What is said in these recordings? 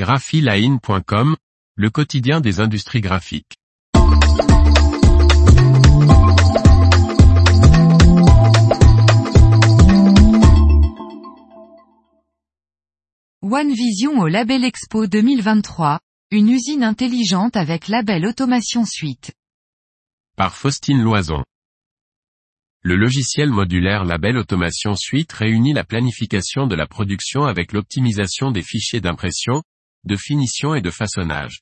graphiline.com, le quotidien des industries graphiques. One Vision au Label Expo 2023, une usine intelligente avec label Automation Suite. Par Faustine Loison. Le logiciel modulaire Label Automation Suite réunit la planification de la production avec l'optimisation des fichiers d'impression, de finition et de façonnage.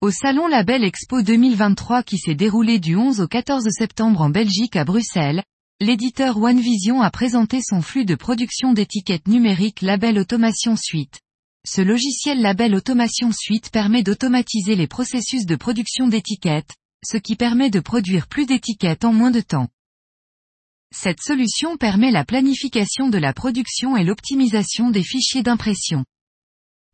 Au salon Label Expo 2023 qui s'est déroulé du 11 au 14 septembre en Belgique à Bruxelles, l'éditeur OneVision a présenté son flux de production d'étiquettes numériques Label Automation Suite. Ce logiciel Label Automation Suite permet d'automatiser les processus de production d'étiquettes, ce qui permet de produire plus d'étiquettes en moins de temps. Cette solution permet la planification de la production et l'optimisation des fichiers d'impression.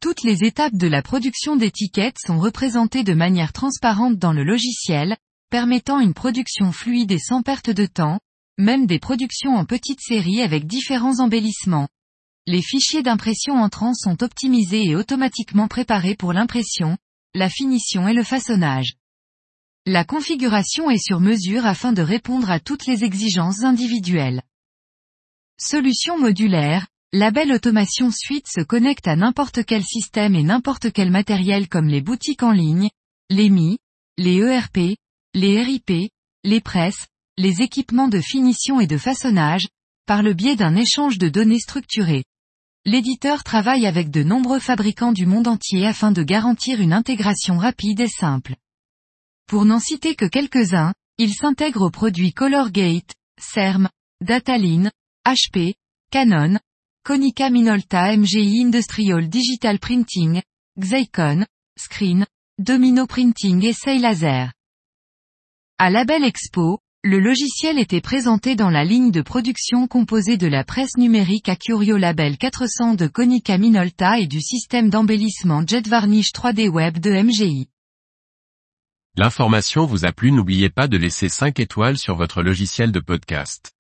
Toutes les étapes de la production d'étiquettes sont représentées de manière transparente dans le logiciel, permettant une production fluide et sans perte de temps, même des productions en petite série avec différents embellissements. Les fichiers d'impression entrants sont optimisés et automatiquement préparés pour l'impression, la finition et le façonnage. La configuration est sur mesure afin de répondre à toutes les exigences individuelles. Solution modulaire, Label Automation Suite se connecte à n'importe quel système et n'importe quel matériel comme les boutiques en ligne, les MI, les ERP, les RIP, les presses, les équipements de finition et de façonnage, par le biais d'un échange de données structurées. L'éditeur travaille avec de nombreux fabricants du monde entier afin de garantir une intégration rapide et simple. Pour n'en citer que quelques-uns, il s'intègre aux produits Colorgate, CERM, Dataline, HP, Canon, Konica Minolta MGI Industrial Digital Printing, Xeikon, Screen, Domino Printing et Say Laser. À Label Expo, le logiciel était présenté dans la ligne de production composée de la presse numérique Acurio Label 400 de Konica Minolta et du système d'embellissement Jet Varnish 3D Web de MGI. L'information vous a plu n'oubliez pas de laisser 5 étoiles sur votre logiciel de podcast.